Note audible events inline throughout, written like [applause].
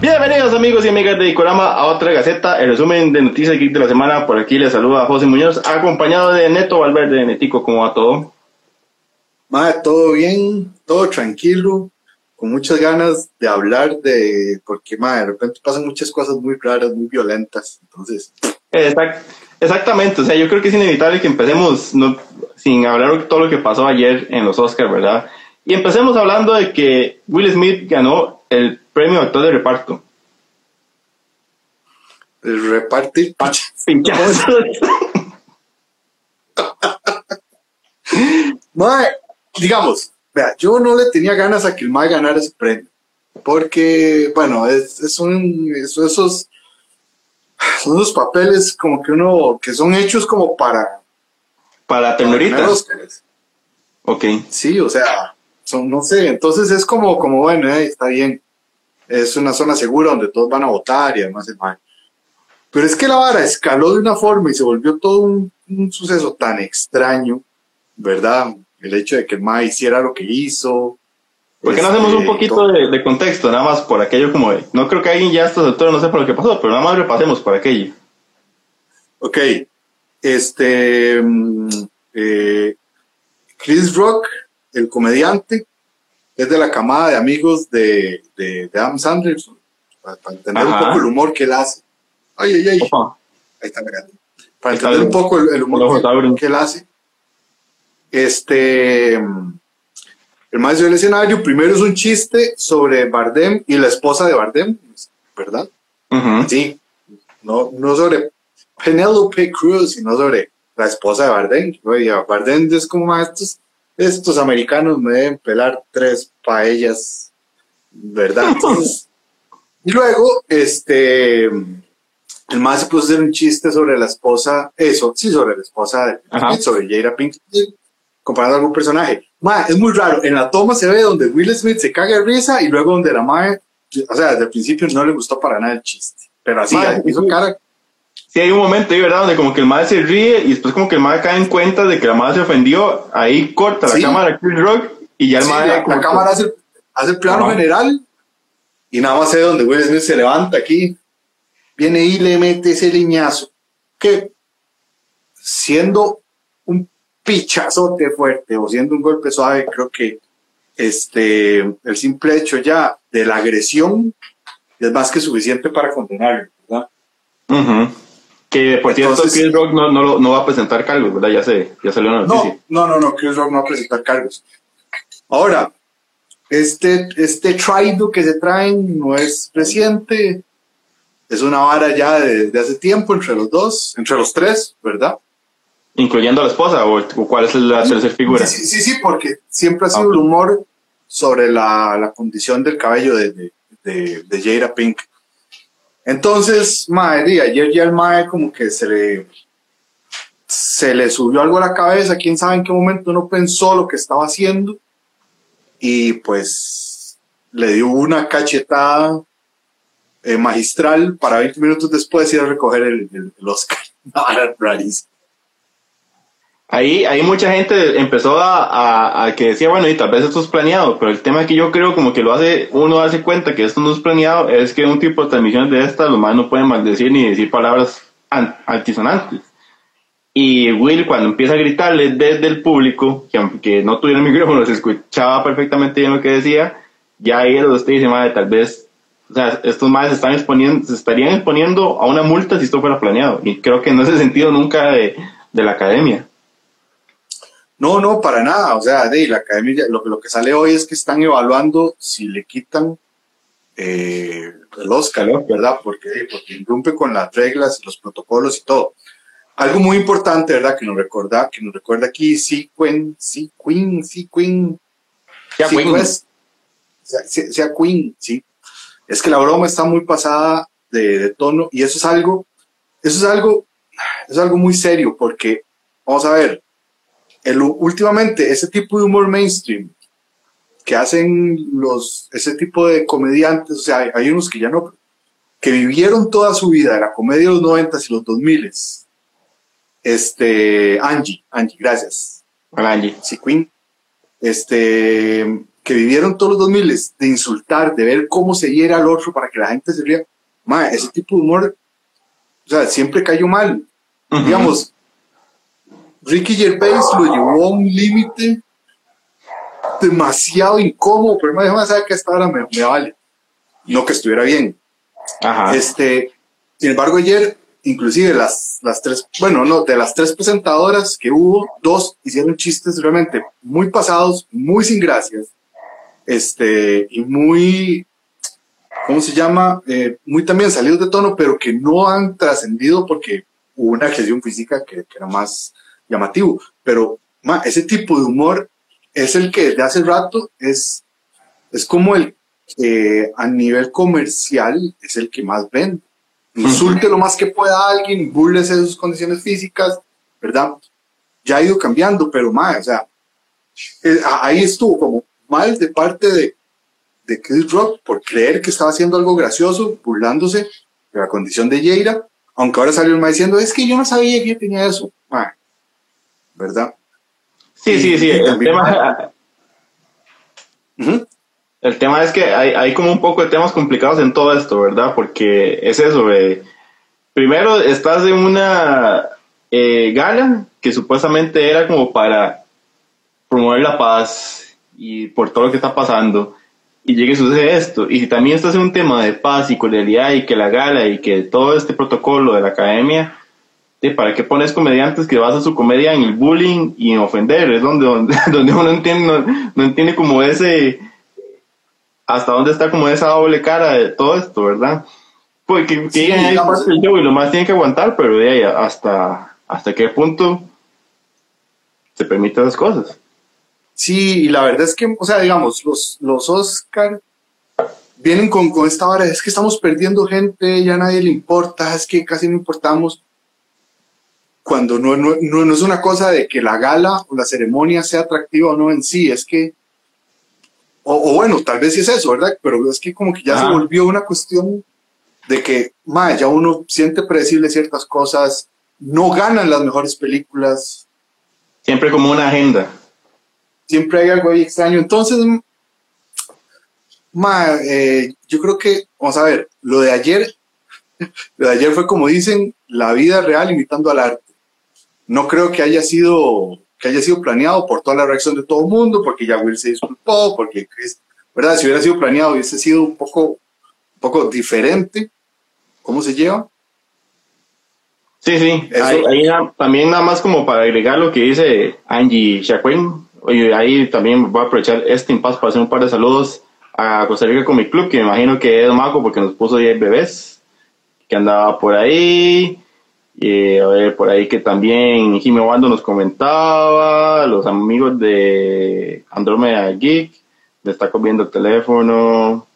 Bienvenidos amigos y amigas de Icorama a otra Gaceta, el resumen de noticias geek de la semana. Por aquí les saluda José Muñoz, acompañado de Neto Valverde de Netico. ¿Cómo va todo? Madre, todo bien, todo tranquilo, con muchas ganas de hablar de, porque madre, de repente pasan muchas cosas muy raras, muy violentas, entonces... exactamente, o sea, yo creo que es inevitable que empecemos no, sin hablar de todo lo que pasó ayer en los Oscars, ¿verdad? Y empecemos hablando de que Will Smith ganó el premio actor de reparto. El repartir. [laughs] Mae, digamos, vea, yo no le tenía ganas a que el Mae ganara ese premio. Porque, bueno, es, es un, esos, son esos papeles como que uno, que son hechos como para... Para ternuritas. Ok. Sí, o sea, son, no sé, entonces es como, como bueno, eh, está bien. Es una zona segura donde todos van a votar y además el Mae. Pero es que la vara escaló de una forma y se volvió todo un, un suceso tan extraño, ¿verdad? El hecho de que el MAE hiciera lo que hizo. ¿Por qué no hacemos un este, poquito de, contexto, nada más por aquello como de, no creo que alguien ya estos todo no sepa lo que pasó, pero nada más repasemos por aquello. Ok, este, mm, eh, Chris Rock, el comediante, es de la camada de amigos de, de, Adam Sandler, para, entender un poco el humor que él hace. Ay, ay, ay. Ahí está la Para entender un poco el, humor que, que él hace este, el maestro del escenario, primero es un chiste sobre Bardem y la esposa de Bardem, ¿verdad? Sí, no, no sobre Penelope Cruz, sino sobre la esposa de Bardem. Oye, Bardem es como estos, estos americanos me deben pelar tres paellas, ¿verdad? [laughs] y luego, este, el más se puso a hacer un chiste sobre la esposa, eso, sí, sobre la esposa de sobre Jada Pink comparando a algún personaje. es muy raro. En la toma se ve donde Will Smith se caga de risa y luego donde la madre, o sea, desde el principio no le gustó para nada el chiste. Pero así, hizo cara. Sí, hay un momento ahí, ¿verdad? Donde como que el madre se ríe y después como que el madre cae en cuenta de que la madre se ofendió. Ahí corta la cámara Chris Rock y ya el madre... La, cámara hace, hace, el plano general y nada más ve donde Will Smith se levanta aquí. Viene y le mete ese liñazo. Que siendo pichazote fuerte o siendo un golpe suave, creo que este, el simple hecho ya de la agresión es más que suficiente para condenarlo, ¿verdad? Que por cierto, Chris Rock no, no, no, va a presentar cargos, ¿verdad? Ya, se, ya salió la noticia. No, no, no, Chris Rock no va a presentar cargos. Ahora, este, este traido que se traen no es reciente, es una vara ya de, de hace tiempo entre los dos, entre los tres, ¿verdad? ¿Incluyendo a la esposa o, cuál es la tercera figura? Sí, sí, sí, porque siempre ha sido el humor sobre la, la, condición del cabello de, de, de, de Jada Pink. Entonces, madre, ayer ya el mae como que se le, se le subió algo a la cabeza, quién sabe en qué momento no pensó lo que estaba haciendo y pues le dio una cachetada eh, magistral para 20 minutos después ir a recoger el, el, el Oscar. [laughs] rarísimo. Ahí, ahí mucha gente empezó a, a, que decía, bueno, y tal vez esto es planeado, pero el tema que yo creo como que lo hace, uno hace cuenta que esto no es planeado, es que un tipo de transmisiones de estas, los más no pueden maldecir ni decir palabras altisonantes. Y Will, cuando empieza a gritarle desde el público, que aunque no tuviera [laughs] micrófono, se escuchaba perfectamente bien lo que decía, ya ahí usted dice, madre, tal vez, o sea, estos más están exponiendo, se estarían exponiendo a una multa si esto fuera planeado. Y creo que no es el sentido nunca de, de la academia. No, no, para nada. O sea, de la academia, lo, lo que sale hoy es que están evaluando si le quitan eh, el Oscar, ¿verdad? Porque, porque irrumpe con las reglas, los protocolos y todo. Algo muy importante, ¿verdad? Que nos recuerda, que nos recuerda aquí, sí, Queen, sí, Queen, sí, Queen. Sea sí, Queen. Pues, sea, sea, Queen, sí. Es que la broma está muy pasada de, de tono y eso es algo, eso es algo, es algo muy serio porque, vamos a ver, el, últimamente ese tipo de humor mainstream que hacen los, ese tipo de comediantes, o sea, hay, unos que ya no, que vivieron toda su vida de la comedia de los 90 y los 2000 Este, Angie, Angie, gracias. Hola Angie. Sí, Queen. Este, que vivieron todos los 2000 de insultar, de ver cómo se hiera al otro para que la gente se ría, ma, ese tipo de humor, o sea, siempre cayó mal. Digamos, Ricky Gervais lo llevó a un límite demasiado incómodo, pero me dijo, saber que esta hora me, me, vale. No que estuviera bien. Ajá. Este, sin embargo, ayer, inclusive las, las tres, bueno, no, de las tres presentadoras que hubo, dos hicieron chistes realmente muy pasados, muy sin gracias, este, y muy, ¿cómo se llama? Eh, muy también salidos de tono, pero que no han trascendido porque hubo una agresión física que, que, era más llamativo. Pero ma, ese tipo de humor es el que desde hace rato es, es como el que a nivel comercial es el que más vende. Insulte lo más que pueda a alguien, burlese de sus condiciones físicas, ¿verdad? Ya ha ido cambiando, pero más, o sea, eh, ahí estuvo como mal de parte de, de Chris Rock por creer que estaba haciendo algo gracioso, burlándose de la condición de Yeira, aunque ahora salió el más diciendo, es que yo no sabía que tenía eso, ¿verdad? Sí, sí, sí, el tema, [laughs] el tema es que hay, hay, como un poco de temas complicados en todo esto, ¿verdad? Porque es eso, primero estás en una eh, gala que supuestamente era como para promover la paz, y por todo lo que está pasando y llegue a suceder esto. Y si también estás en un tema de paz y cordialidad y que la gala y que todo este protocolo de la academia, ¿de ¿para qué pones comediantes que basan su comedia en el bullying y en ofender? Es donde, donde, [laughs] donde uno entiende, no, entiende como ese, hasta dónde está como esa doble cara de todo esto, ¿verdad? Porque que, sí, ahí parte del show y lo más tienen que aguantar, pero de ahí hasta, hasta qué punto se permiten esas cosas. Sí, y la verdad es que, o sea, digamos, los, los Oscar vienen con, con esta vara, es que estamos perdiendo gente, ya a nadie le importa, es que casi no importamos. Cuando no, no, no, es una cosa de que la gala o la ceremonia sea atractiva o no en sí, es que, o, bueno, tal vez sí es eso, ¿verdad? Pero es que como que ya se volvió una cuestión de que, más ya uno siente predecible ciertas cosas, no ganan las mejores películas. Siempre como una agenda siempre hay algo ahí extraño. Entonces, ma, eh, yo creo que, vamos a ver, lo de ayer, [laughs] lo de ayer fue como dicen, la vida real imitando al arte. No creo que haya sido que haya sido planeado por toda la reacción de todo el mundo, porque ya Will se disculpó, porque, ¿verdad? Si hubiera sido planeado, hubiese sido un poco, un poco diferente. ¿Cómo se lleva? Sí, sí. Ahí, también nada más como para agregar lo que dice Angie Chacuen, Oye, ahí también voy a aprovechar este impasse para hacer un par de saludos a Costa Rica Comic Club, que me imagino que es Maco porque nos puso 10 bebés, que andaba por ahí. Y a ver, por ahí que también Jimmy Wando nos comentaba, los amigos de Andromeda Geek, le está comiendo el teléfono.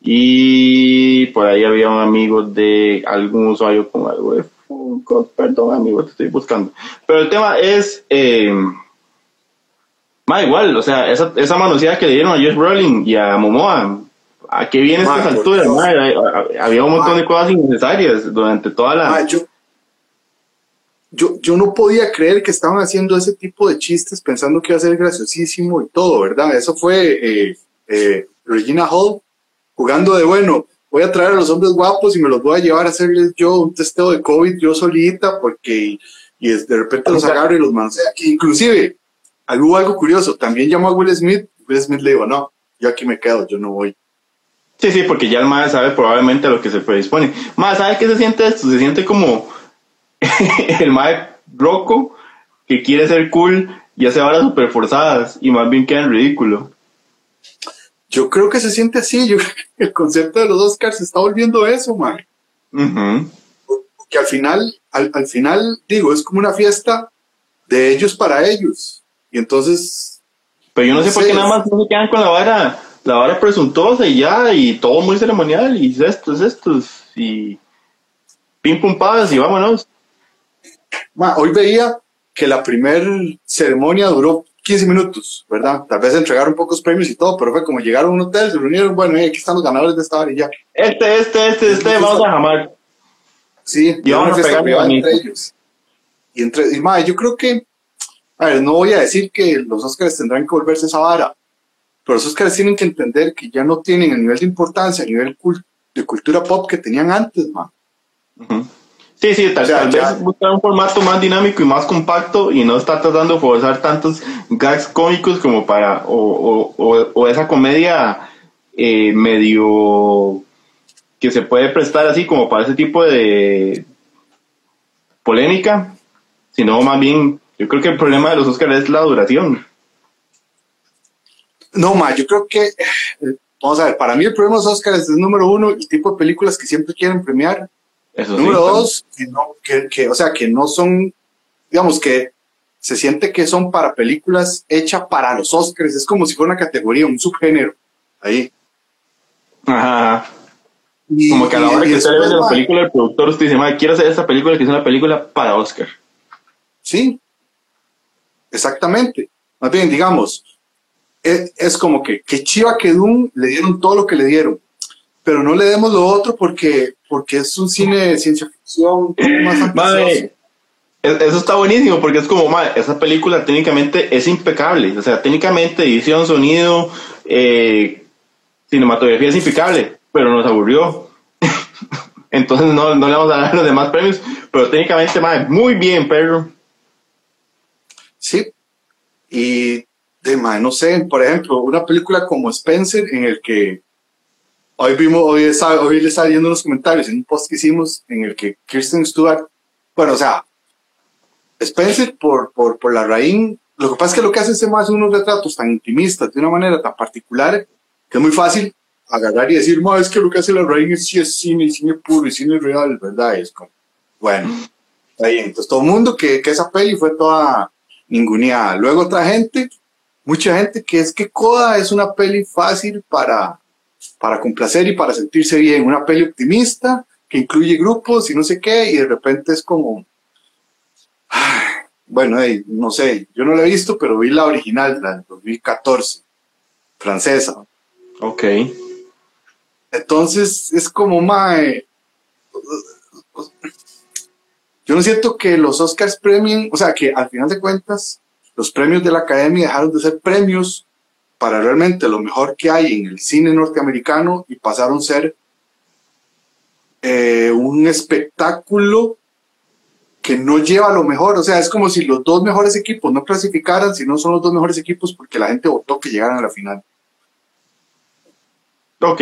Y por ahí había un amigo de algún usuario con algo de perdón amigo, te estoy buscando. Pero el tema es... Eh, igual, o sea, esa, esa manoseada que le dieron a Josh Brolin y a Momoa, ¿a qué viene estas alturas? había un montón de cosas innecesarias durante toda la... yo, yo, no podía creer que estaban haciendo ese tipo de chistes pensando que iba a ser graciosísimo y todo, ¿verdad? Eso fue eh, eh, Regina Hall jugando de bueno. Voy a traer a los hombres guapos y me los voy a llevar a hacerles yo un testeo de COVID yo solita porque y de repente los agarro y los manoseo. Inclusive hubo algo curioso, también llamó a Will Smith, Will Smith le dijo, no, yo aquí me quedo, yo no voy. Sí, sí, porque ya el MAE sabe probablemente a lo que se predispone. Más, ¿sabe qué se siente esto? Se siente como [laughs] el MAE roco que quiere ser cool y hace horas súper forzadas y más bien queda en ridículo. Yo creo que se siente así, yo creo que el concepto de los Oscars se está volviendo eso, MAE. Que al final, al, al final, digo, es como una fiesta de ellos para ellos. Y entonces... Pero yo no, sé, por qué nada más no se quedan con la vara, la vara presuntuosa y ya, y todo muy ceremonial, y estos, estos, y pim pum paz, y vámonos. Hoy veía que la primera ceremonia duró 15 minutos, ¿verdad? Tal vez entregaron pocos premios y todo, pero fue como llegaron a un hotel, se reunieron, bueno, aquí están los ganadores de esta hora y ya. Este, este, este, este, vamos a jamar. Sí, y vamos a pegar entre ellos. Y entre, y yo creo que a ver, no voy a decir que los Oscars tendrán que volverse esa vara, pero los Oscars tienen que entender que ya no tienen el nivel de importancia, el nivel de cultura pop que tenían antes, man. Sí, sí, tal, vez buscar un formato más dinámico y más compacto y no estar tratando de forzar tantos gags cómicos como para, o, o, o esa comedia eh, medio que se puede prestar así como para ese tipo de polémica, sino más bien, yo creo que el problema de los Oscars es la duración. No, ma, yo creo que, eh, vamos a ver, para mí el problema de los Oscars es número uno, el tipo de películas que siempre quieren premiar. Número dos, que, o sea, que no son, digamos que se siente que son para películas hechas para los Oscars, es como si fuera una categoría, un subgénero, ahí. Ajá. como que a la hora que usted ve la película, el productor usted dice, quiero hacer esta película que es una película para Oscar. Sí, exactamente. Más bien, digamos, es, como que, que Chiva que Doom le dieron todo lo que le dieron, pero no le demos lo otro porque, porque es un cine de ciencia ficción más [laughs] e, eso está buenísimo porque es como, madre, esa película técnicamente es impecable, o sea, técnicamente edición, sonido, eh, cinematografía es impecable, pero nos aburrió. [laughs] Entonces no, no, le vamos a dar los demás premios, pero técnicamente, madre, muy bien, perro. Sí, y de no sé, por ejemplo, una película como Spencer, en el que hoy vimos, hoy, hoy le estaba viendo los comentarios en un post que hicimos, en el que Kirsten Stewart, bueno, o sea, Spencer por, por, por la raíz, lo que pasa es que lo que hace ese más unos retratos tan intimistas, de una manera tan particular, que es muy fácil agarrar y decir, es que lo que hace la raíz es, sí es cine, cine puro y cine real, ¿verdad? es como, bueno, ahí, entonces todo el mundo que, que esa peli fue toda ninguneada. Luego otra gente mucha gente que es que Coda es una peli fácil para, para complacer y para sentirse bien, una peli optimista que incluye grupos y no sé qué, y de repente es como, bueno, no sé, yo no la he visto, pero vi la original, la del 2014, francesa. Ok. Entonces es como, mae, yo no siento que los Oscars premien, o sea, que al final de cuentas, los premios de la Academia dejaron de ser premios para realmente lo mejor que hay en el cine norteamericano y pasaron a ser eh, un espectáculo que no lleva lo mejor. O sea, es como si los dos mejores equipos no clasificaran, si no son los dos mejores equipos porque la gente votó que llegaran a la final. Ok.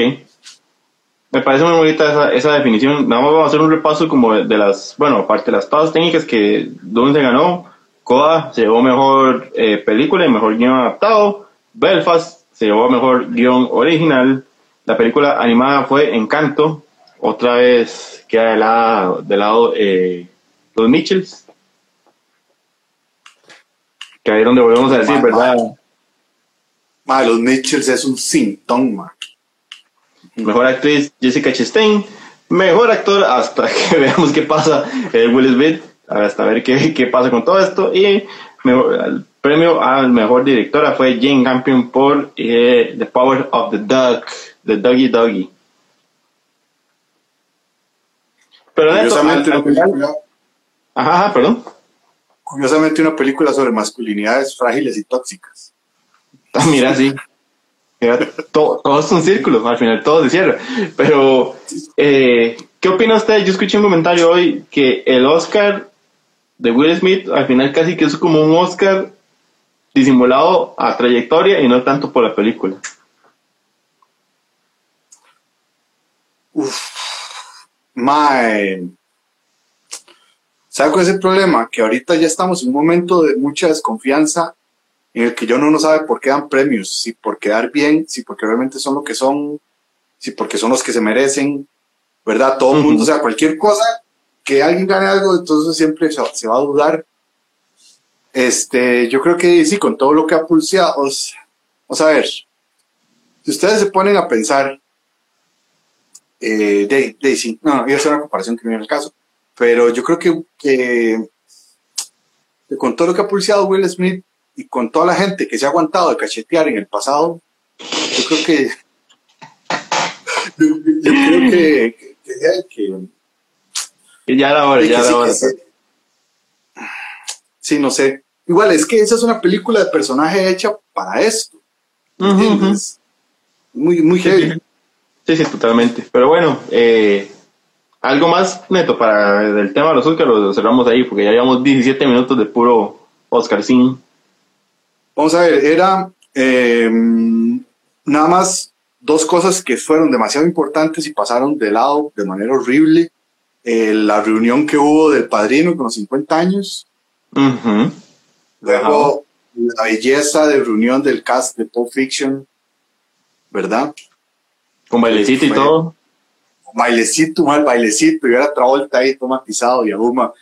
Me parece muy bonita esa, definición. Vamos a hacer un repaso como de, las, bueno, aparte de las todas técnicas que donde ganó. Coda se llevó mejor eh, película y mejor guion adaptado. Belfast se llevó mejor guion original. La película animada fue Encanto. Otra vez queda de lado, de lado eh, los Mitchells. Que ahí es donde volvemos a decir, ¿verdad? los Mitchells es un sintón, man. Mejor actriz Jessica Chastain. Mejor actor hasta [laughs] que veamos qué pasa eh, Will Smith hasta ver qué, qué pasa con todo esto. Y el premio al mejor directora fue Jane Campion por eh, The Power of the Dog, The Doggy Doggy. Pero Curiosamente, una película, ajá, perdón. Curiosamente, una película sobre masculinidades frágiles y tóxicas. [laughs] Ah, mira, sí. todo, todo, es un círculo, al final todo se cierra. Pero, eh, ¿qué opina usted? Yo escuché un comentario hoy que el Oscar de Will Smith al final casi que es como un Oscar disimulado a trayectoria y no tanto por la película. Uf, mae. ¿Sabe cuál es el problema? Que ahorita ya estamos en un momento de mucha desconfianza en el que yo no no sabe por qué dan premios, si por quedar bien, si porque realmente son lo que son, si porque son los que se merecen, ¿verdad? Todo el mundo, o sea, cualquier cosa que alguien gane algo, entonces siempre se, va a dudar. Este, yo creo que sí, con todo lo que ha pulseado, vamos, a ver, si ustedes se ponen a pensar, eh, de, de, sí, no, no, voy a hacer una comparación que no es el caso, pero yo creo que, que, con todo lo que ha pulseado Will Smith y con toda la gente que se ha aguantado de cachetear en el pasado, yo creo que, [laughs] yo, creo que, que ya era hora, ya era hora. Sí, no sé. Igual, es que esa es una película de personaje hecha para esto. Muy, muy heavy. Sí, sí, totalmente. Pero bueno, eh, algo más neto para el tema de los Oscars lo cerramos ahí, porque ya llevamos 17 minutos de puro Oscar sin. Vamos a ver, era em, nada más dos cosas que fueron demasiado importantes y pasaron de lado de manera horrible. Eh, la reunión que hubo del padrino con los 50 años. Luego, la belleza de reunión del cast de Pulp Fiction, ¿verdad? Con bailecito y todo. Bailecito, mal bailecito, y era Travolta ahí tomatizado y Aguma.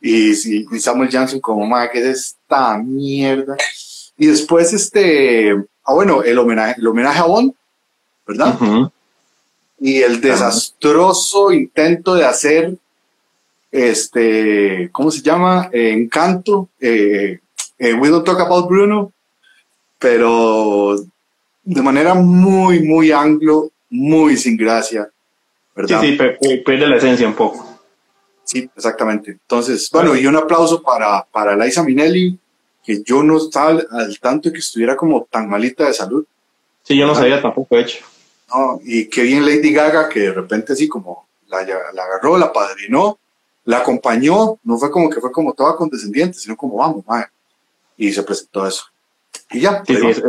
Y, y, Samuel Jackson como, ma, que es esta mierda? Y después, este, ah, bueno, el homenaje, el homenaje a Bond, ¿verdad? Y el desastroso intento de hacer, este, ¿cómo se llama? Eh, Encanto, eh, eh, We Don't Talk About Bruno, pero de manera muy, muy anglo, muy sin gracia, ¿verdad? Sí, sí, pierde la esencia un poco. Sí, exactamente. Entonces, bueno, y un aplauso para, para Liza Minelli, que yo no estaba al, tanto de que estuviera como tan malita de salud. Sí, yo no sabía tampoco, hecho. No, y qué bien Lady Gaga, que de repente así como la, la agarró, la padrinó, la acompañó, no fue como que fue como toda condescendiente, sino como vamos, madre. Y se presentó eso. Y ya. Sí, sí, ese,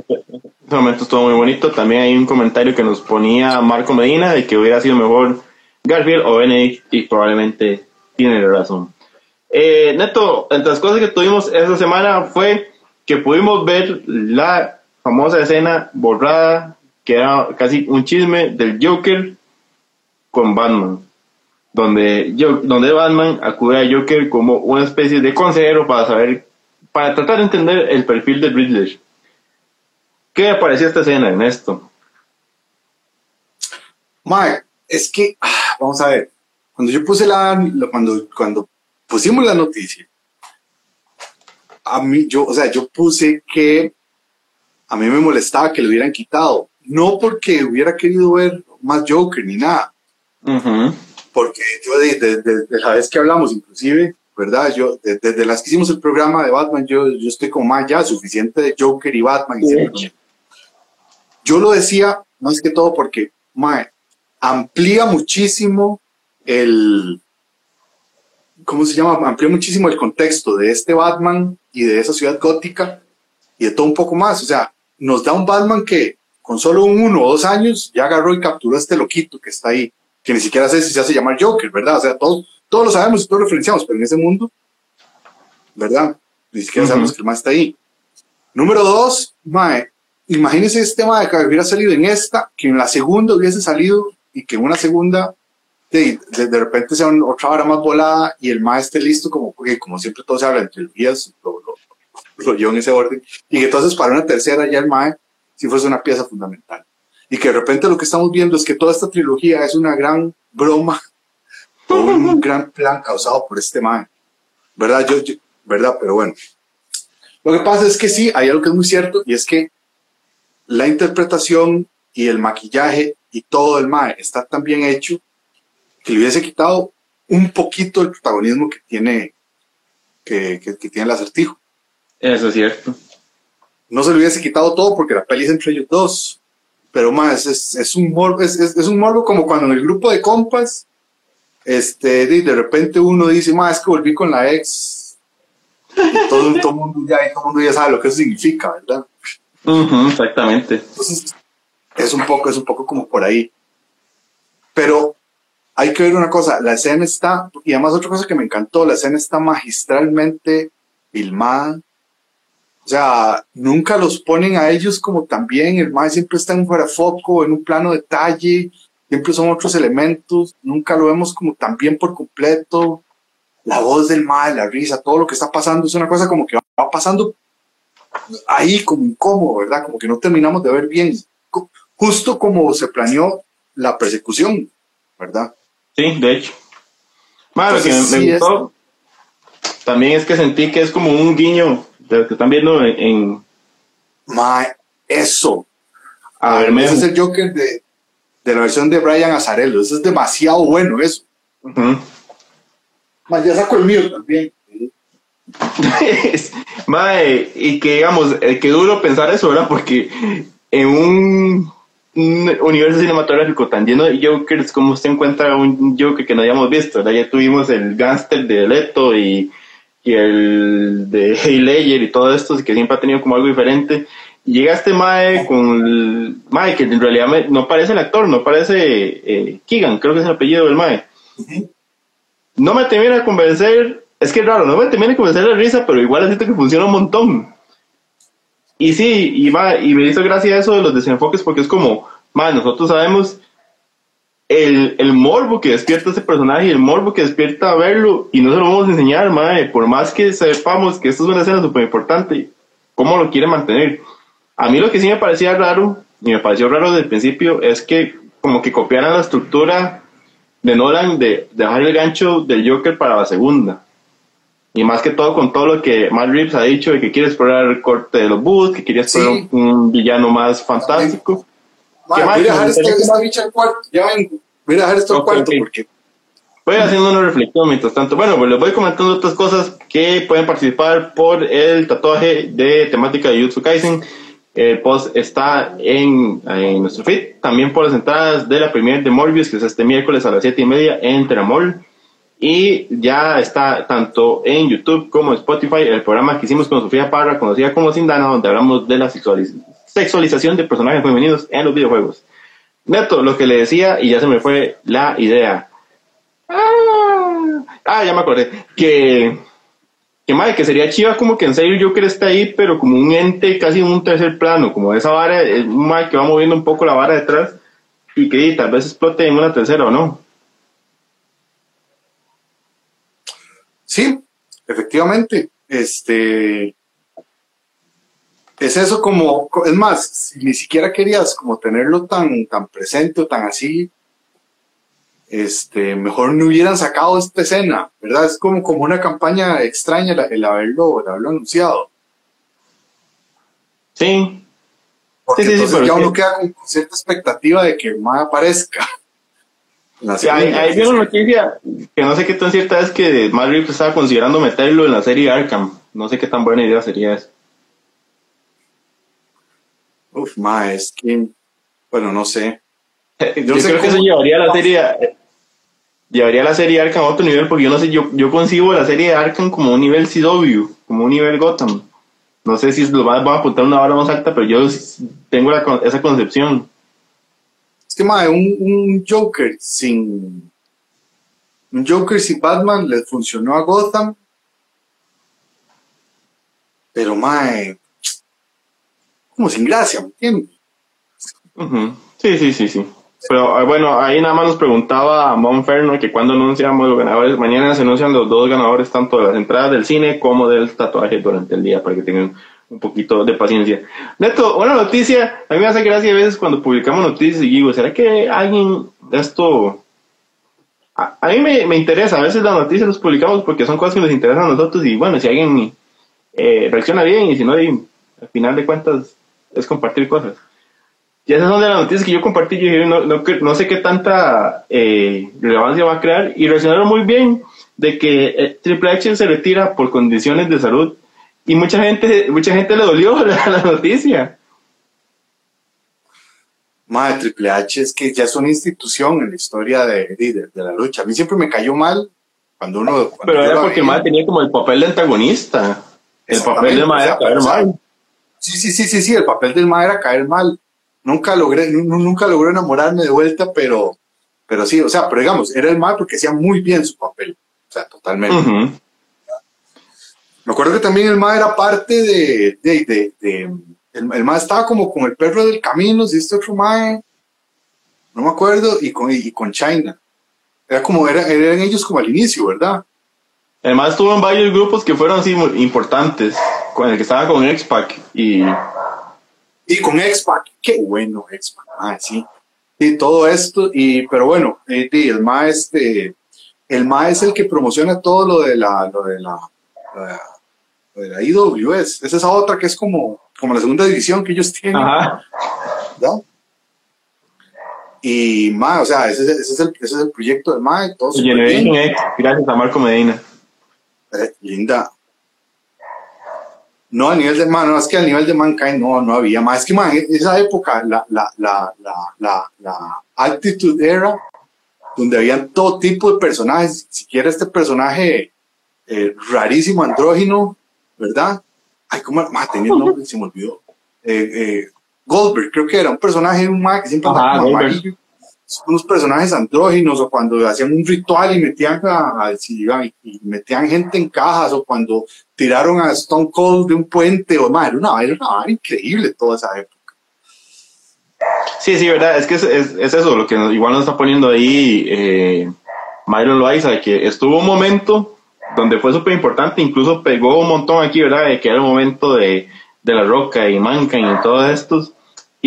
momento estuvo muy bonito. También hay un comentario que nos ponía Marco Medina de que hubiera sido mejor Garfield o Benedict y probablemente tiene razón. Eh, Neto, entre las cosas que tuvimos esta semana fue que pudimos ver la famosa escena borrada, que era casi un chisme del Joker con Batman, donde, donde Batman acude a Joker como una especie de consejero para saber, para tratar de entender el perfil de Riddler. ¿Qué le pareció esta escena, Ernesto? Mike, es que, ah, vamos a ver, cuando yo puse la, cuando, cuando pusimos la noticia, a mí, yo, o sea, yo puse que a mí me molestaba que lo hubieran quitado, no porque hubiera querido ver más Joker ni nada, porque yo desde la vez que hablamos, inclusive, ¿verdad? Yo, desde, las que hicimos el programa de Batman, yo, yo estoy como más ya suficiente de Joker y Batman. Y yo lo decía más que todo porque mae, amplía muchísimo el, ¿cómo se llama? Amplía muchísimo el contexto de este Batman y de esa ciudad gótica y de todo un poco más. O sea, nos da un Batman que con solo un uno o dos años ya agarró y capturó a este loquito que está ahí, que ni siquiera sé si se hace llamar Joker, ¿verdad? O sea, todos, todos lo sabemos y todos lo referenciamos, pero en ese mundo, ¿verdad? Ni siquiera sabemos que el más está ahí. Número dos, mae, imagínense este tema de que hubiera salido en esta, que en la segunda hubiese salido y que en una segunda de, de, repente sea otra hora más volada y el maestro esté listo, como, como siempre todo se habla entre días, lo, lo, lo, en ese orden, y que entonces para una tercera ya el mae si fuese una pieza fundamental. Y que de repente lo que estamos viendo es que toda esta trilogía es una gran broma o un [laughs] gran plan causado por este mae. ¿Verdad? Yo, yo, ¿Verdad? Pero bueno. Lo que pasa es que sí, hay algo que es muy cierto y es que la interpretación y el maquillaje y todo el mae está tan bien hecho que le hubiese quitado un poquito el protagonismo que tiene que, que, tiene el acertijo. Eso es cierto. No se le hubiese quitado todo porque la peli es entre ellos dos. Pero más, es, es, un morbo, es, es, un morbo como cuando en el grupo de compas, este, de, de repente uno dice, más es que volví con la ex. Y todo, todo, mundo ya, todo mundo ya sabe lo que eso significa, ¿verdad? exactamente. Entonces, es un poco, es un poco como por ahí. Pero hay que ver una cosa, la escena está, y además otra cosa que me encantó, la escena está magistralmente filmada. O sea, nunca los ponen a ellos como también, el más siempre está en fuera de foco, en un plano detalle, siempre son otros elementos, nunca lo vemos como también por completo. La voz del mal, la risa, todo lo que está pasando es una cosa como que va pasando ahí como incómodo, ¿verdad? Como que no terminamos de ver bien, justo como se planeó la persecución, ¿verdad? Sí, de hecho. Bueno, lo que me, gustó también es que sentí que es como un guiño de lo que están viendo en... eso. A ver, ese es el Joker de, de, la versión de Brian Azarello. Eso es demasiado bueno, eso. Uh ya saco el mío también. [laughs] Mae, y que digamos, eh, que duro pensar eso, ¿verdad? Porque en un, universo cinematográfico tan lleno de Jokers, como usted encuentra un Joker que no hayamos visto? Ya tuvimos el gangster de Leto y, y el de Hey Ledger y todo esto, que siempre ha tenido como algo diferente. Y llega este Mae con el Mae, que en realidad no parece el actor, no parece eh, Keegan, creo que es el apellido del Mae. No me termina de convencer, es que es raro, no me termina de convencer la risa, pero igual siento que funciona un montón. Y sí, y, y me hizo gracia eso de los desenfoques porque es como, ma, nosotros sabemos el, el, morbo que despierta ese personaje y el morbo que despierta verlo y no se lo vamos a enseñar, madre, por más que sepamos que esto es una escena súper importante, ¿cómo lo quiere mantener? A mí lo que sí me parecía raro, y me pareció raro desde el principio, es que como que copiaran la estructura de Nolan de dejar el gancho del Joker para la segunda. Y más que todo con todo lo que Matt Reeves ha dicho de que quiere explorar el corte de los Boots, que quería explorar un, villano más fantástico. Voy a dejar esta bicha al cuarto, ya vengo. Voy a dejar esto al cuarto porque... Voy haciendo una reflexión mientras tanto. Bueno, pues les voy comentando otras cosas que pueden participar por el tatuaje de temática de Jutsu Kaisen. El post está en, en, nuestro feed. También por las entradas de la premier de Morbius, que es este miércoles a las 7 y media en Teramol. Y ya está tanto en YouTube como en Spotify el programa que hicimos con Sofía Parra, conocida como Sindana, donde hablamos de la sexualización de personajes femeninos en los videojuegos. Neto, lo que le decía, y ya se me fue la idea. Ah, ah ya me acordé. Que, que, madre, que sería chiva como que en serio Joker está ahí, pero como un ente casi en un tercer plano, como esa vara, es un madre que va moviendo un poco la vara detrás y que tal vez explote en una tercera o no. Sí, efectivamente. Este es eso como, es más, si ni siquiera querías como tenerlo tan, tan presente o tan así, este, mejor no hubieran sacado esta escena, ¿verdad? Es como, como una campaña extraña el, haberlo, haberlo anunciado. Sí. Porque entonces ya uno queda con cierta expectativa de que más aparezca. [laughs] Sí, hay, una noticia que no sé qué tan cierta es que Matt estaba considerando meterlo en la serie Arkham. No sé qué tan buena idea sería eso. Uf, ma, es que, bueno, no sé. [laughs] Yo, creo que eso llevaría la serie, llevaría la serie Arkham a otro nivel, porque yo no sé, yo, yo concibo la serie de Arkham como un nivel CW, como un nivel Gotham. No sé si lo van a apuntar una vara más alta, pero yo tengo esa concepción que, mae, un, un Joker sin. Un Joker sin Batman le funcionó a Gotham. Pero, mae. Como sin gracia, ¿me entiendes? Sí, sí, sí, sí. Pero ah, bueno, ahí nada más nos preguntaba Monferno que cuando anunciamos los ganadores, mañana se anuncian los dos ganadores tanto de las entradas del cine como del tatuaje durante el día para que tengan un poquito de paciencia. Neto, una noticia, a mí me hace gracia a veces cuando publicamos noticias y digo, ¿será que alguien de esto... A, mí me, interesa, a veces las noticias las publicamos porque son cosas que nos interesan a nosotros y bueno, si alguien eh, reacciona bien y si no, al final de cuentas es compartir cosas. Y esas son de las noticias que yo compartí, yo no, no, sé qué tanta eh, relevancia va a crear y reaccionaron muy bien de que eh, Triple H se retira por condiciones de salud y mucha gente, mucha gente le dolió [laughs] la, noticia. Madre, Triple H es que ya es una institución en la historia de, de, la lucha. A mí siempre me cayó mal cuando uno. Pero era porque Madre tenía como el papel de antagonista. El papel de Madre. Sí, sí, sí, sí, sí, el papel del Madre era caer mal. Nunca logré, nunca logré enamorarme de vuelta, pero, pero sí, o sea, pero digamos, era el mal porque hacía muy bien su papel. O sea, totalmente. Me acuerdo que también el MA era parte de, de, de, el, el MA estaba como con el perro del camino, si este otro MA, no me acuerdo, y con, y con China. Era como, era, eran ellos como al inicio, ¿verdad? Además estuvo en varios grupos que fueron así importantes, con el que estaba con X-Pac y... Y con X-Pac, qué bueno X-Pac, ah, sí. Y todo esto, y, pero bueno, eh, el MA este, el MA es el que promociona todo lo de la, lo de la, de la IWS. Es esa otra que es como, como la segunda división que ellos tienen. Y más, o sea, ese, es el, ese es el proyecto de MAE. Todo Generation X, gracias a Marco Medina. Eh, linda. No, a nivel de man, no, es que a nivel de Mankind no, no había más. Es que man, esa época, la, la, la, la, la, Attitude Era, donde habían todo tipo de personajes, siquiera este personaje eh, rarísimo, andrógino, ¿verdad? Ay, ¿cómo? Ma, tenía el nombre, se me olvidó. Eh, eh, Goldberg, creo que era un personaje, un que siempre andaba amarillo unos personajes andróginos o cuando hacían un ritual y metían a, y metían gente en cajas o cuando tiraron a Stone Cold de un puente o más, era una, era una increíble toda esa época. Sí, sí, verdad, es que es, es, eso lo que igual nos está poniendo ahí eh, Myron Loaiza, que estuvo un momento donde fue súper importante, incluso pegó un montón aquí, ¿verdad? De que era el momento de, de La Roca y Mankind y todos estos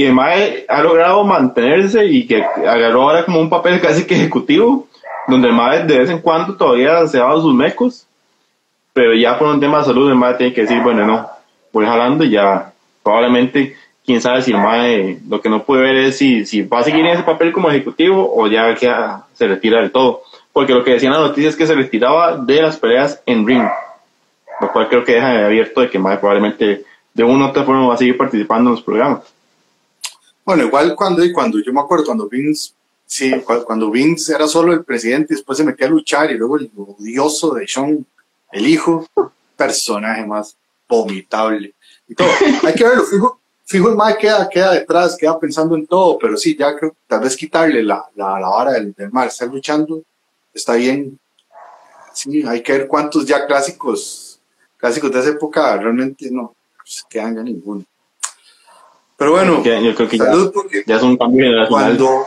y Mae ha logrado mantenerse y que agarró ahora como un papel casi que ejecutivo, donde el Mae de vez en cuando todavía se daba sus mecos, pero ya por un tema de salud el Mae tiene que decir, bueno, no, voy jalando y ya probablemente, quién sabe si el Mae, lo que no puede ver es si, si va a seguir en ese papel como ejecutivo o ya que se retira del todo. Porque lo que decían las noticias es que se retiraba de las peleas en ring, lo cual creo que deja abierto de que Mae probablemente de una u otra forma va a seguir participando en los programas. Bueno, igual cuando, cuando yo me acuerdo, cuando Vince, sí, cuando Vince era solo el presidente y después se metía a luchar y luego el odioso de Sean, el hijo, personaje más vomitable y todo. Hay que verlo, fijo, fijo el más queda, queda detrás, queda pensando en todo, pero sí, ya creo tal vez quitarle la, la, la vara del, del mar, estar luchando, está bien. Sí, hay que ver cuántos ya clásicos, clásicos de esa época realmente no se quedan ya ninguno. Pero bueno, yo creo que salud porque ya es un cambio Cuando,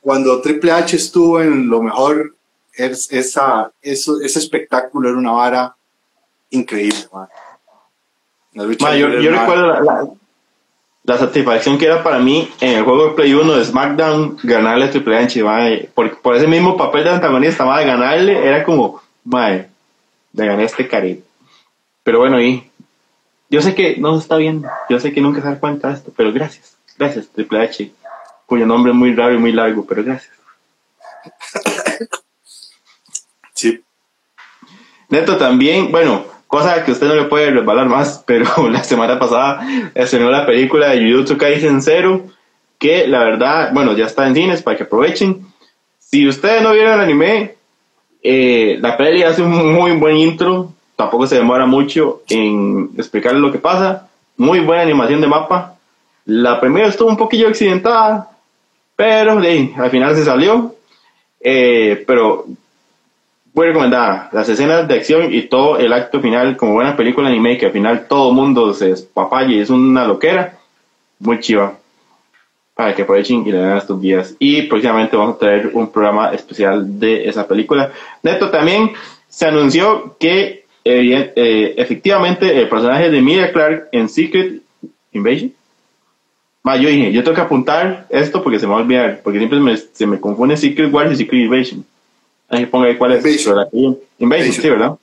cuando Triple H estuvo en lo mejor, es, esa, eso, ese espectáculo era una vara increíble. yo, recuerdo la, satisfacción que era para mí en el juego de Play 1 de SmackDown ganarle a Triple H, por, por, ese mismo papel de antagonista, de ganarle, era como, madre, de ganar este cari. Pero bueno, y yo sé que no está bien, yo sé que nunca se da cuenta de esto, pero gracias, gracias Triple H, cuyo nombre es muy raro y muy largo, pero gracias. [coughs] Sí. Neto también, bueno, cosa que usted no le puede resbalar más, [laughs] pero la semana pasada estrenó la película de Jujutsu Kaisen Zero, que la verdad, bueno, ya está en cines para que aprovechen. Si ustedes no vieron el anime, eh, la peli hace un muy buen intro, tampoco se demora mucho en explicarle lo que pasa. Muy buena animación de mapa. La primera estuvo un poquillo accidentada, pero al final se salió. Eh, pero muy recomendada. Las escenas de acción y todo el acto final, como buena película anime, que al final todo mundo se espapalle y es una loquera. Muy chiva. Para que aprovechen y le den estos días. Y próximamente vamos a traer un programa especial de esa película. Neto también se anunció que eh, efectivamente, el personaje de Mia Clark en Secret Invasion. yo dije, yo tengo que apuntar esto porque se me va a olvidar, porque siempre se me confunde Secret Wars y Secret Invasion. Ahí ponga ahí cuál es. Invasion. Invasion, sí, ¿verdad?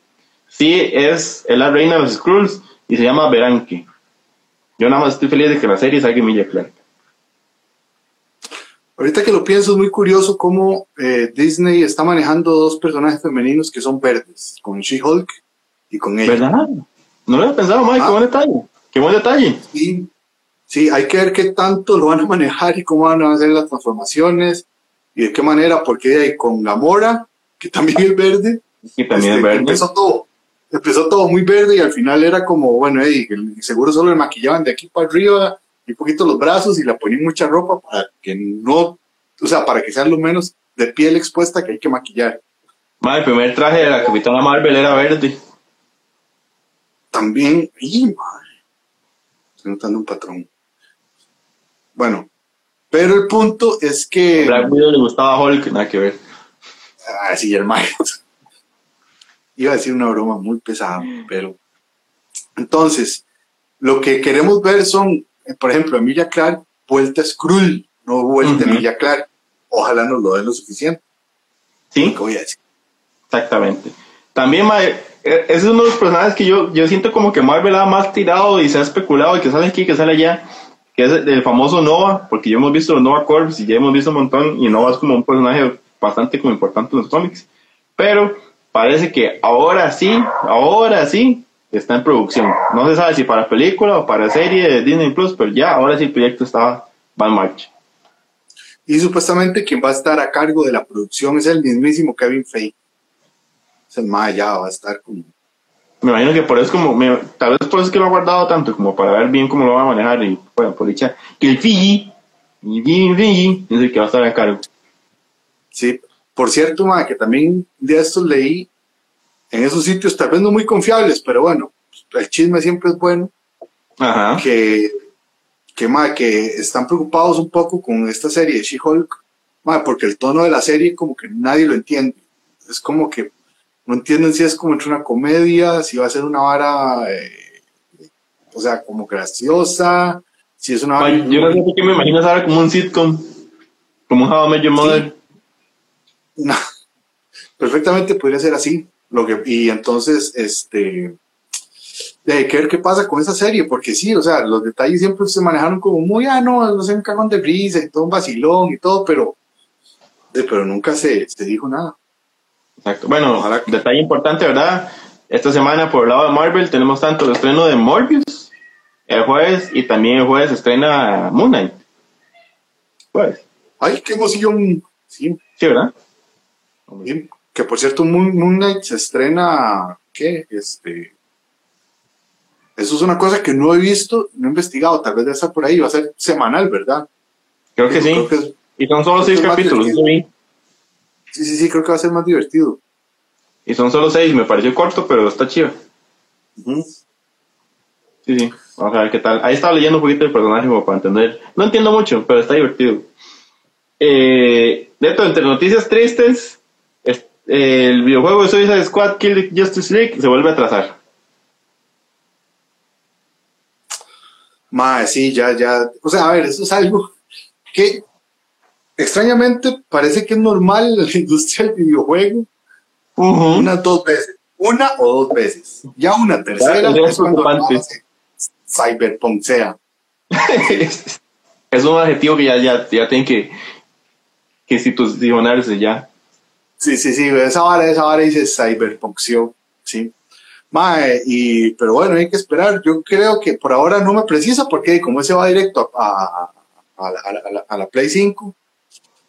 Sí, es, la reina de los Skrulls y se llama Beranke. Yo nada más estoy feliz de que la serie salga Emilia Clark. Ahorita que lo pienso, es muy curioso cómo eh, Disney está manejando dos personajes femeninos que son verdes, con She-Hulk y con ella. ¿Verdad? No lo había pensado, Mike, qué ah. buen detalle. Qué buen detalle. Sí, sí, hay que ver qué tanto lo van a manejar y cómo van a hacer las transformaciones y de qué manera, porque hay con Gamora, que también es verde. Y también es este, verde. Empezó todo, empezó todo muy verde y al final era como, bueno, seguro solo le maquillaban de aquí para arriba y un poquito los brazos y le ponían mucha ropa para que no, o sea, para que sea lo menos de piel expuesta que hay que maquillar. el primer traje de la Capitana Marvel era verde también, y madre, estoy notando un patrón. Bueno, pero el punto es que. Black Widow le gustaba Hulk, nada que ver. Ah, sí, hermano. Iba a decir una broma muy pesada, pero. Entonces, lo que queremos ver son, por ejemplo, Emilia Clark, vuelta Skrull, no vuelta Emilia Clark. Ojalá nos lo den lo suficiente. Sí. voy a decir. Exactamente. También, es uno de los personajes que yo, yo siento como que Marvel ha más tirado y se ha especulado y que sale aquí, que sale allá, que es el famoso Nova, porque ya hemos visto los Nova Corps y ya hemos visto un montón, y Nova es como un personaje bastante como importante en los cómics. Pero parece que ahora sí, ahora sí, está en producción. No se sabe si para película o para serie de Disney Plus, pero ya ahora sí el proyecto está, va en marcha. Y supuestamente quien va a estar a cargo de la producción es el mismísimo Kevin Feige. Es el más allá, va a estar como. Me imagino que por eso como, tal vez por eso es que lo ha guardado tanto, como para ver bien cómo lo va a manejar y bueno, por dicha, que el Fiji, y Fiji, es el que va a estar a cargo. Sí, por cierto, ma, que también de estos leí en esos sitios, tal vez no muy confiables, pero bueno, el chisme siempre es bueno. Ajá. Que, que, ma, que están preocupados un poco con esta serie de She-Hulk, porque el tono de la serie como que nadie lo entiende. Es como que no entienden si es como entre una comedia, si va a ser una vara, eh, o sea, como graciosa, si es una vara... yo no sé qué me imagino ahora como un sitcom, como un How I Met Your Mother. [laughs] No, perfectamente podría ser así. Lo que, y entonces, este, de que ver qué pasa con esa serie, porque sí, o sea, los detalles siempre se manejaron como muy, ah, no, no sé, un cagón de brisa y todo un vacilón y todo, pero, de, pero nunca se, se dijo nada. Exacto. Bueno, detalle importante, ¿verdad? Esta semana por el lado de Marvel tenemos tanto el estreno de Morbius el jueves y también el jueves estrena Moon Knight. Pues. Ay, qué emoción. Sí. Sí, ¿verdad? Que por cierto, Moon, Knight se estrena, ¿qué? Este, eso es una cosa que no he visto, no he investigado, tal vez de estar por ahí, va a ser semanal, ¿verdad? Creo que sí. y son solo seis capítulos, Sí, sí, sí, creo que va a ser más divertido. Y son solo seis, me pareció corto, pero está chido. Sí, sí, vamos a ver qué tal. Ahí estaba leyendo un poquito el personaje como para entender. No entiendo mucho, pero está divertido. Eh, de hecho, entre noticias tristes, el videojuego de Suicide Squad Kill Justice League se vuelve a atrasar. Mae, sí, ya, ya. O sea, a ver, eso es algo que extrañamente parece que es normal en la [laughs] industria del videojuego. Una, dos veces. Una o dos veces. Ya una tercera es, cuando Cyberpunk sea. [laughs] es un adjetivo que ya, ya, ya tienen que, que institucionarse ya. Sí, sí, sí, esa vara, esa vara dice Cyberpunk, sí. Mae, y, pero bueno, hay que esperar. Yo creo que por ahora no me precisa porque como ese va directo a, a, la, a, la, Play 5.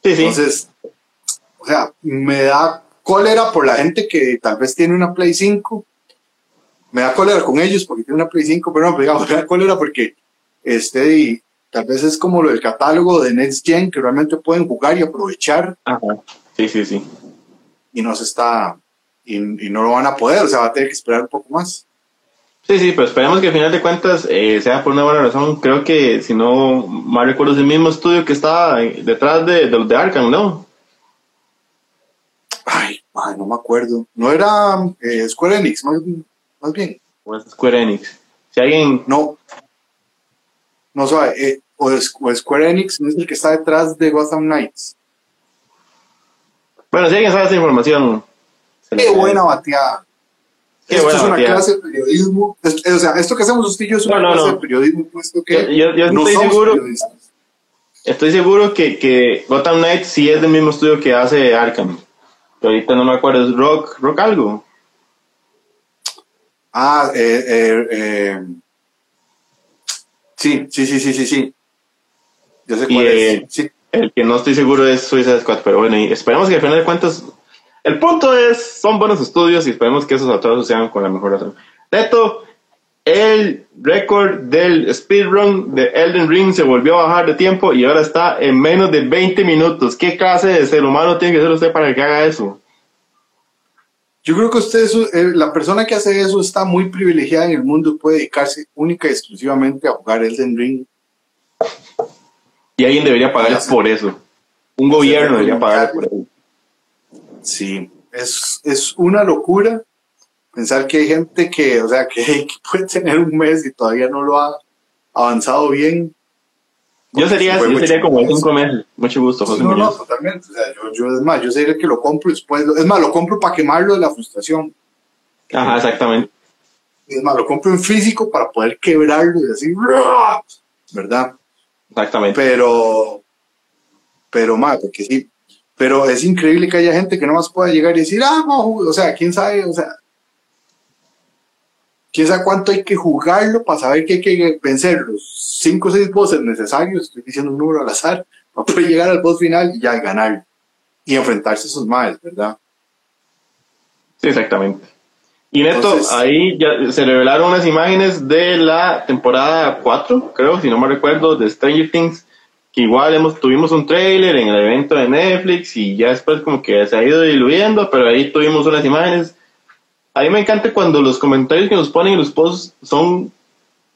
Sí, sí. Entonces, o sea, me da cólera por la gente que tal vez tiene una Play 5. Me da cólera con ellos porque tienen una Play 5, pero no, pero digamos, me da [laughs] cólera porque este, y tal vez es como lo del catálogo de Next Gen que realmente pueden jugar y aprovechar. Ajá. Sí, sí, sí y no se está, y, no lo van a poder, o sea, va a tener que esperar un poco más. Sí, sí, pero esperemos que al final de cuentas eh, sea por una buena razón. Creo que, si no mal recuerdo, es el mismo estudio que está detrás de, de los de Arkham, ¿no? Ay, no me acuerdo. No era eh, Square Enix, más, bien. O es Square Enix. Si alguien. No. No sabe. Eh, o, Square Enix no es el que está detrás de Gotham Knights. Bueno, si alguien sabe esa información. Qué buena bateada. Esto es una clase de periodismo. o sea, esto que hacemos Justillo es una clase de periodismo, puesto que yo, estoy seguro. Estoy seguro que, que Gotham Knight sí es del mismo estudio que hace Arkham. Pero ahorita no me acuerdo, ¿es Rock, Rock algo? Ah, eh, eh, eh, sí, sí, sí, sí, sí, sí. Yo sé cuál es. Sí. El que no estoy seguro es Suicide Squad, pero bueno, y esperemos que al final de cuentas. El punto es, son buenos estudios y esperemos que esos atrasos sean con la mejor razón. Neto, el récord del speedrun de Elden Ring se volvió a bajar de tiempo y ahora está en menos de 20 minutos. ¿Qué clase de ser humano tiene que ser usted para que haga eso? Yo creo que usted, eh, la persona que hace eso está muy privilegiada en el mundo, puede dedicarse única y exclusivamente a jugar Elden Ring y alguien debería pagar por eso. Un gobierno debería pagar por eso. Sí, es, es una locura pensar que hay gente que, o sea, [laughs] que, puede tener un mes y todavía no lo ha avanzado bien. Yo sería, yo sería como cinco meses. Mucho gusto, José. No, no, totalmente. O sea, yo, yo, es más, yo sería el que lo compro después. Es más, lo compro para quemarlo de la frustración. Ajá, exactamente. Es más, lo compro en físico para poder quebrarlo y así, ¿verdad? Exactamente. Pero, pero más, porque sí, pero es increíble que haya gente que no más pueda llegar y decir, ah, no, o sea, quién sabe, o sea, quién sabe cuánto hay que jugarlo para saber que hay que vencer los cinco o seis bosses necesarios, estoy diciendo un número al azar, para poder llegar al boss final y ya ganar y enfrentarse a esos males, ¿verdad? Sí, exactamente. Y Neto, ahí ya se revelaron unas imágenes de la temporada 4, creo, si no me recuerdo, de Stranger Things, que igual hemos, tuvimos un trailer en el evento de Netflix y ya después como que se ha ido diluyendo, pero ahí tuvimos unas imágenes. A mí me encanta cuando los comentarios que nos ponen en los posts son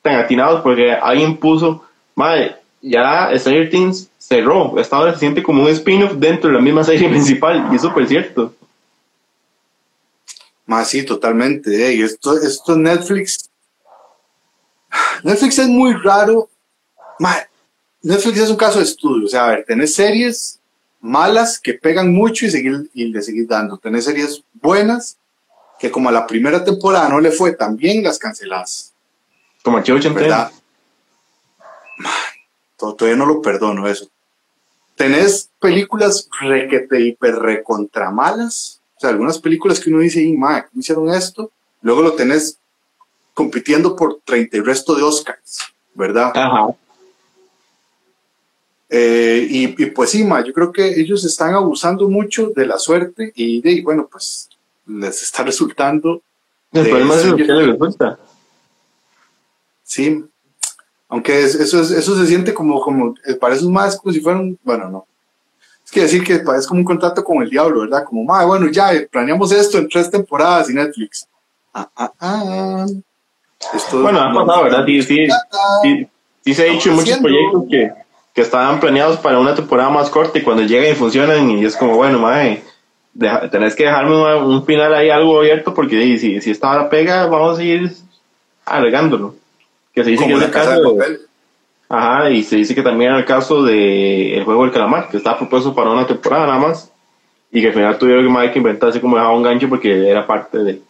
tan atinados porque alguien puso, madre, ya Stranger Things cerró, esta ahora se siente como un spin-off dentro de la misma serie [laughs] principal y es súper cierto. Más sí, totalmente. Esto, esto Netflix. Netflix es muy raro. Netflix es un caso de estudio. O sea, a ver, tenés series malas que pegan mucho y, seguir, y le seguís dando. Tenés series buenas que como a la primera temporada no le fue tan bien, las cancelás. Como aquí 80 ¿Verdad? todavía no lo perdono eso. Tenés películas requete hiper recontra malas algunas películas que uno dice, y ¿cómo hicieron esto? Luego lo tenés compitiendo por 30 y resto de Oscars, ¿verdad? Ajá. Eh, y, pues sí, ma, yo creo que ellos están abusando mucho de la suerte y, de, bueno, pues les está resultando. El problema es lo que les resulta. Sí, aunque eso, eso se siente como, como, eh, parece más como si fueran, bueno, no, es que decir que es como un contrato con el diablo, ¿verdad? Como, ma, bueno, ya planeamos esto en tres temporadas y Netflix. Ah, ah, ah. bueno, ha pasado, ¿verdad? Sí, sí, sí, se ha dicho en muchos proyectos que, que estaban planeados para una temporada más corta y cuando llegan y funcionan y es como, bueno, madre, tenés que dejarme un final ahí algo abierto porque si, si esta hora pega, vamos a seguir alargándolo. Que se dice que es el caso de, Ajá, y se dice que también era el caso de El Juego del Calamar, que estaba propuesto para una temporada nada más, y que al final tuvieron que inventarse como dejaba un gancho porque era parte de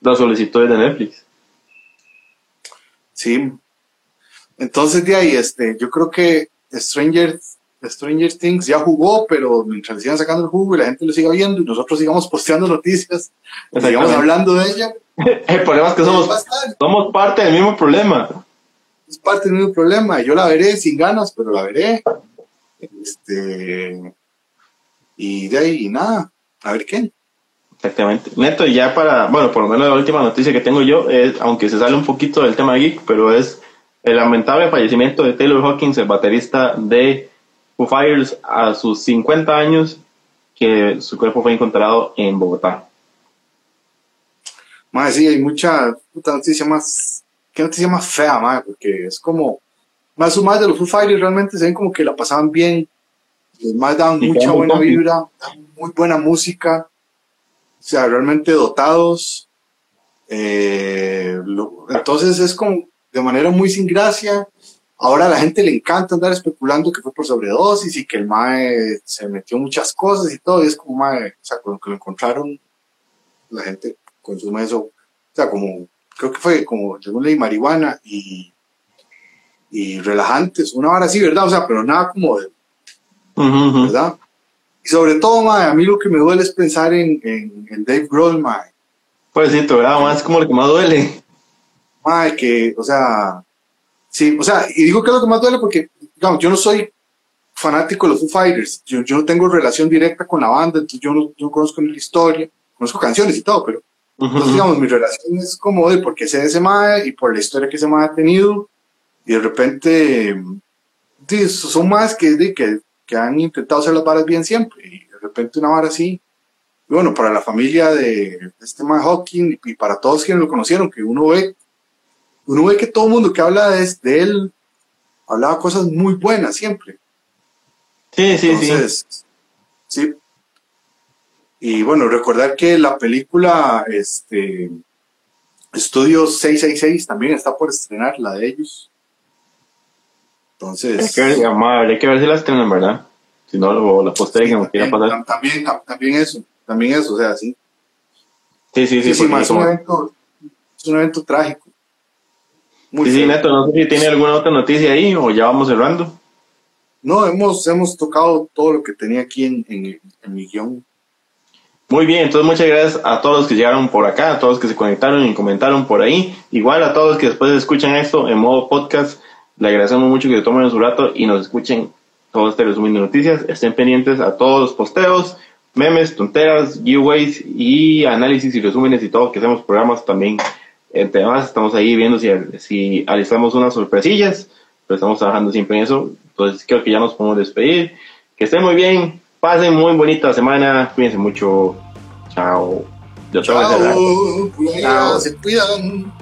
las solicitudes de Netflix. Sí. Entonces, de ahí, este, yo creo que Stranger, Stranger Things ya jugó, pero mientras le sigan sacando el jugo y la gente lo siga viendo y nosotros sigamos posteando noticias, sigamos hablando de ella. [laughs] el problema es que somos, somos parte del mismo problema es parte del mismo problema. Yo la veré sin ganas, pero la veré. Este, y de ahí nada, a ver qué. Exactamente. Neto, ya para, bueno, por lo menos la última noticia que tengo yo es, aunque se sale un poquito del tema geek, pero es el lamentable fallecimiento de Taylor Hawkins, el baterista de Foo Fighters, a sus 50 años, que su cuerpo fue encontrado en Bogotá. Más sí, hay mucha puta noticia más qué noticia más fea, madre, porque es como, más o más de los Foo Fighters realmente se ven como que la pasaban bien, los más daban mucha buena vibra, muy buena música, o sea, realmente dotados. Eh, entonces es como de manera muy sin gracia. Ahora a la gente le encanta andar especulando que fue por sobredosis y que el mae se metió muchas cosas y todo. Y es como mae, o sea, cuando lo encontraron, la gente consume eso, o sea, como creo que fue como, según ley, marihuana y, y relajantes, una hora así, ¿verdad? O sea, pero nada como de, ¿verdad? Y sobre todo, a mí lo que me duele es pensar en, en, Dave Grohl, mae. Pues sí, ¿verdad? Más como lo que más duele. Mae, que, o sea, sí, o sea, y digo que es lo que más duele porque, digamos, yo no soy fanático de los Foo Fighters, yo, yo no tengo relación directa con la banda, entonces yo no, no conozco ni la historia, conozco canciones y todo, pero entonces, digamos, mi relación es como de porque sé de ese mae y por la historia que ese mae ha tenido. Y de repente, son más que, de, que, que, han intentado hacer las varas bien siempre. Y de repente una vara así. Bueno, para la familia de este mae Hawking y para todos quienes lo conocieron, que uno ve, uno ve que todo el mundo que habla de, de él hablaba cosas muy buenas siempre. Sí, sí, Entonces, sí. Sí, y bueno, recordar que la película este, Estudio 666 también está por estrenar, la de ellos. Entonces. Hay que ver, hay que ver si la estrenan, ¿verdad? Si no, lo, la postergan, sí, quiera pasar. También, también eso, también eso, o sea, sí. Sí, sí, sí. sí, es, un evento, es un evento trágico. Muy sí, sí, Neto, no sé si tiene alguna otra noticia ahí o ya vamos cerrando. No, hemos, hemos tocado todo lo que tenía aquí en, en, en mi guion. Muy bien, entonces muchas gracias a todos los que llegaron por acá, a todos los que se conectaron y comentaron por ahí. Igual a todos los que después escuchan esto en modo podcast, le agradecemos mucho que se tomen su rato y nos escuchen todo este resumen de noticias. Estén pendientes a todos los posteos, memes, tonteras, giveaways y análisis y resúmenes y todo que hacemos programas también. Entre más estamos ahí viendo si, si alistamos unas sorpresillas, pero estamos trabajando siempre en eso. Entonces creo que ya nos podemos despedir. Que estén muy bien. Pasen muy bonita semana. Cuídense mucho. Chao. Chao. Chao. Se cuidan.